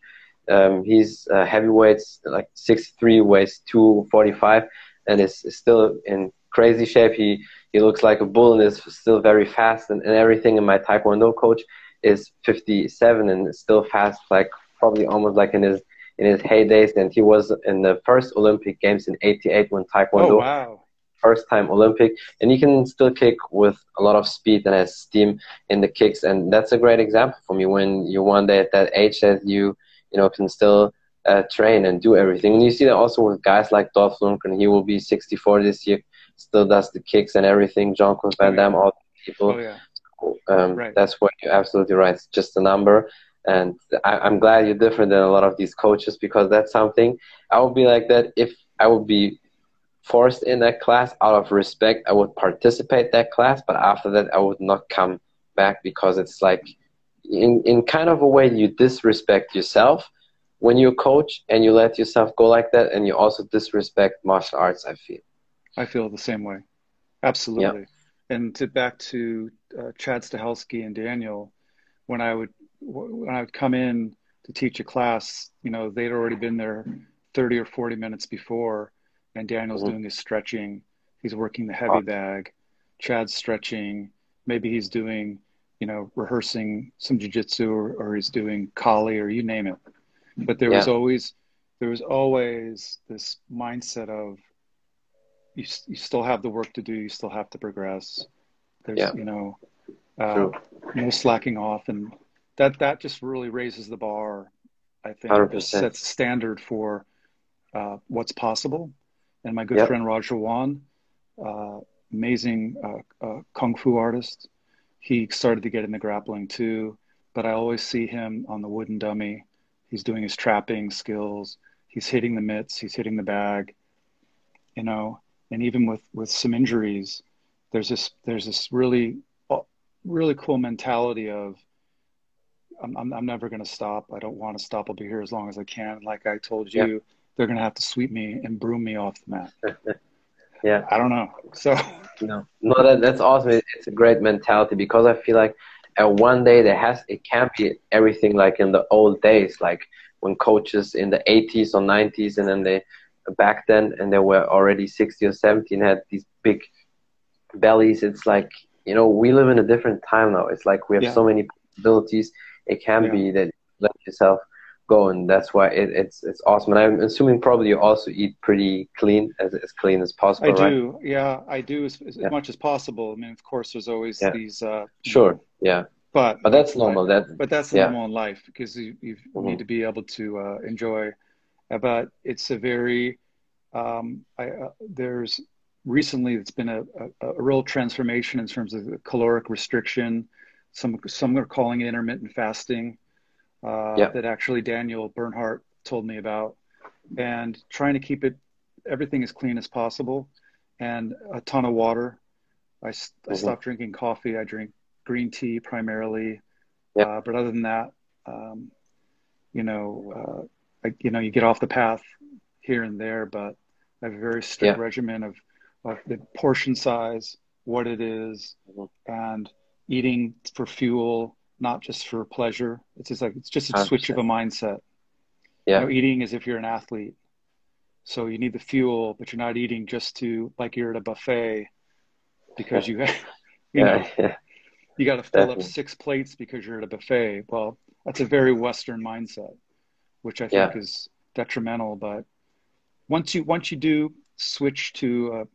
um, he's uh, heavyweights, like 6'3", weighs 245, and is, is still in crazy shape. He he looks like a bull and is still very fast and, and everything. And my Taekwondo coach is 57 and is still fast, like probably almost like in his in his heydays, and he was in the first Olympic Games in '88 when Taekwondo. Oh, wow. First time Olympic, and he can still kick with a lot of speed and has steam in the kicks, and that's a great example for me. When you're one day at that age that you, you know, can still uh, train and do everything. And you see that also with guys like Dolph Lundgren. He will be 64 this year, still does the kicks and everything. Claude Van Damme, all people. Oh, yeah. Um, right. That's what you're absolutely right. It's just a number. And I, am glad you're different than a lot of these coaches because that's something I would be like that if I would be forced in that class out of respect. I would participate that class, but after that, I would not come back because it's like in, in kind of a way you disrespect yourself when you coach and you let yourself go like that, and you also disrespect martial arts. I feel. I feel the same way. Absolutely. Yep. And to back to uh, Chad Stahelski and Daniel, when I would when I would come in to teach a class, you know, they'd already been there 30 or 40 minutes before, and Daniel's mm-hmm. doing his stretching. He's working the heavy bag. Chad's stretching. Maybe he's doing, you know, rehearsing some jujitsu or, or he's doing Kali or you name it. But there yeah. was always, there was always this mindset of, you, you still have the work to do. You still have to progress. There's, yeah. you know, uh, no slacking off and that that just really raises the bar. I think 100%. sets standard for uh, what's possible. And my good yep. friend Roger Yuan, uh, amazing uh, uh, kung fu artist, he started to get into grappling too. But I always see him on the wooden dummy. He's doing his trapping skills. He's hitting the mitts. He's hitting the bag. You know, and even with with some injuries, there's this there's this really really cool mentality of I'm, I'm, I'm never going to stop. I don't want to stop. I'll be here as long as I can. Like I told you, yeah. they're going to have to sweep me and broom me off the mat. *laughs* yeah. I don't know. So, *laughs* no, no, that, that's awesome. It's a great mentality because I feel like at one day there has, it can't be everything like in the old days, like when coaches in the 80s or 90s and then they back then and they were already 60 or 70 and had these big bellies. It's like, you know, we live in a different time now. It's like we have Yeah. so many possibilities. It can Yeah. be that you let yourself go and that's why it, it's it's awesome. And I'm assuming probably you also eat pretty clean, as, as clean as possible, I right? do. Yeah, I do as, as Yeah. much as possible. I mean, of course, there's always these. Uh, Sure. Yeah. but But that's normal. That but that's normal in life because you, you Mhm. need to be able to uh, enjoy. Uh, But it's a very um, I, uh, there's recently it's been a, a, a real transformation in terms of the caloric restriction. Some some are calling it intermittent fasting. Uh, Yeah. That actually Daniel Bernhardt told me about, and trying to keep it everything as clean as possible, and a ton of water. I, s- I stopped drinking coffee. I drink green tea primarily. Uh, but other than that, um, you know, I, you know, you get off the path here and there, but I have a very strict Yeah. regimen of, of the portion size, what it is, Mhm. and eating for fuel, not just for pleasure. It's just like it's just a switch of a mindset. Yeah. You know, eating as if you're an athlete. So you need the fuel, but you're not eating just to like you're at a buffet because you, *laughs* you know, *laughs* yeah. You got to fill up six plates because you're at a buffet. Well, that's a very Western mindset, which I think Yeah. is detrimental. But once you once you do switch to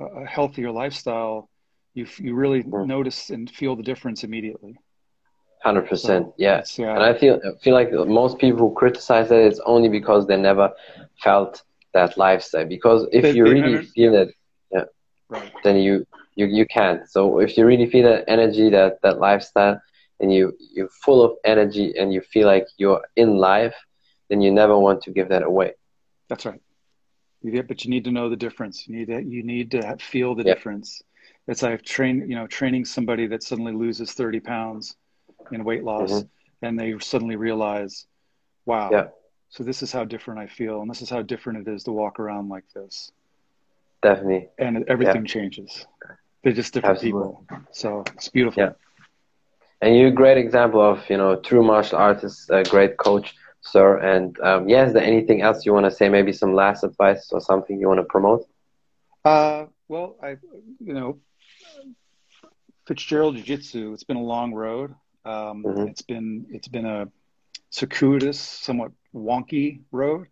a, a healthier lifestyle, you you really Mm. notice and feel the difference immediately. Hundred percent. So Yeah. yeah, And I feel feel like most people who criticize it, it's only because they never felt that lifestyle. Because if They- you they really feel it, right. then you, you you can't. So if you really feel that energy, that that lifestyle, and you you're full of energy and you feel like you're in life, then you never want to give that away. That's right. Get, but you need to know the difference. You need to you need to feel the Yeah. difference. It's like train, you know, training somebody that suddenly loses 30 pounds in weight loss, mm-hmm. and they suddenly realize, wow, Yeah. so this is how different I feel, and this is how different it is to walk around like this, Definitely. and everything changes. They're just different Absolutely. people, so it's beautiful. Yeah. And you're a great example of, you know, true martial artist, a great coach, sir. And um, yeah, is there anything else you want to say? Maybe some last advice or something you want to promote? Uh, well, I, you know, Fitzgerald Jiu Jitsu. It's been a long road. Um, Mhm. It's been it's been a circuitous, somewhat wonky road.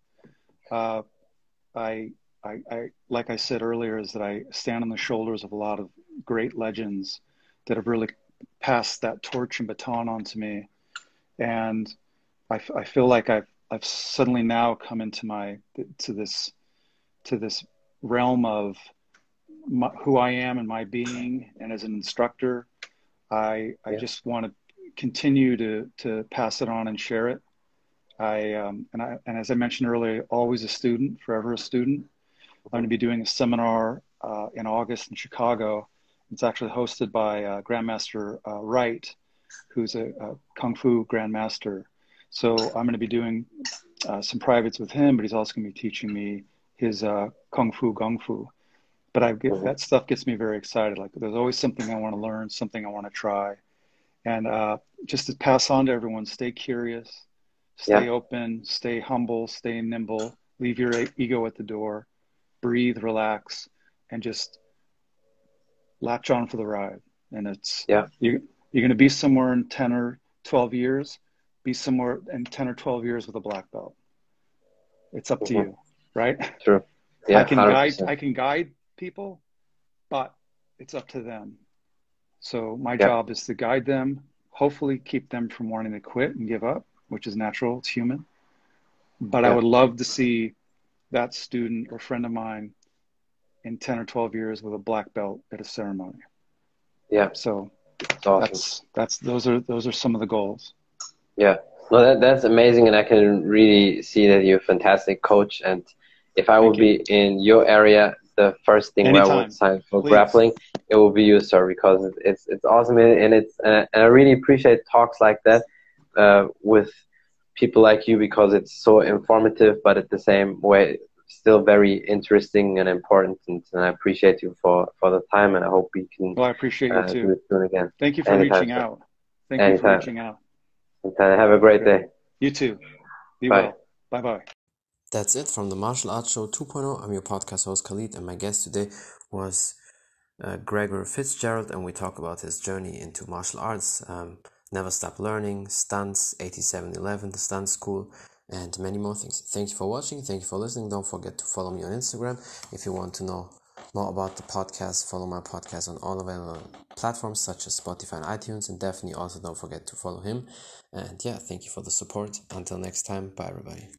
Uh, I, I, I, like I said earlier, is that I stand on the shoulders of a lot of great legends that have really passed that torch and baton on to me, and I, f- I feel like I've I've suddenly now come into my to this to this realm of my, who I am and my being, and as an instructor, I I Yeah. just want to continue to to pass it on and share it. I um, and I and as I mentioned earlier, always a student, forever a student. I'm going to be doing a seminar uh, in August in Chicago. It's actually hosted by uh, Grandmaster uh, Wright, who's a, a kung fu grandmaster. So I'm going to be doing uh, some privates with him, but he's also going to be teaching me his uh, kung fu gung fu. But I get Mhm. that stuff gets me very excited. Like there's always something I want to learn, something I want to try, and uh, just to pass on to everyone: stay curious, stay Yeah. open, stay humble, stay nimble, leave your ego at the door, breathe, relax, and just latch on for the ride. And it's Yeah. you you're going to be somewhere in ten or twelve years. Be somewhere in ten or twelve years with a black belt. It's up to Mhm. you, right? True. *laughs* Yeah, I can guide 100%. I can guide people, but it's up to them. So my Yeah. job is to guide them, hopefully keep them from wanting to quit and give up, which is natural, it's human. But I would love to see that student or friend of mine in 10 or 12 years with a black belt at a ceremony. Yeah, So it's awesome. that's that's those are those are some of the goals. Yeah, no, that, that's amazing, and I can really see that you're a fantastic coach. And if I would Thank be in your area, the first thing where I would sign for Please. grappling, it will be you, sir, because it's it's awesome, and it's and I really appreciate talks like that uh, with people like you because it's so informative, but at the same way, still very interesting and important. And, and I appreciate you for for the time, and I hope we can Well, I appreciate you uh, do too. it soon again. Thank you for Anytime, reaching sir. out. Thank you for reaching out. And have a great day. You too. Be Bye. well. Bye bye. That's it from the Martial Arts Show 2.0. I'm your podcast host Khalid, and my guest today was uh, Gregor Fitzgerald, and we talk about his journey into martial arts, um, Never Stop Learning, Stunts, 8711, the Stunt School, and many more things. Thank you for watching. Thank you for listening. Don't forget to follow me on Instagram if you want to know more about the podcast. Follow my podcast on all available platforms such as Spotify and iTunes, and definitely also don't forget to follow him. And yeah, thank you for the support. Until next time, bye everybody.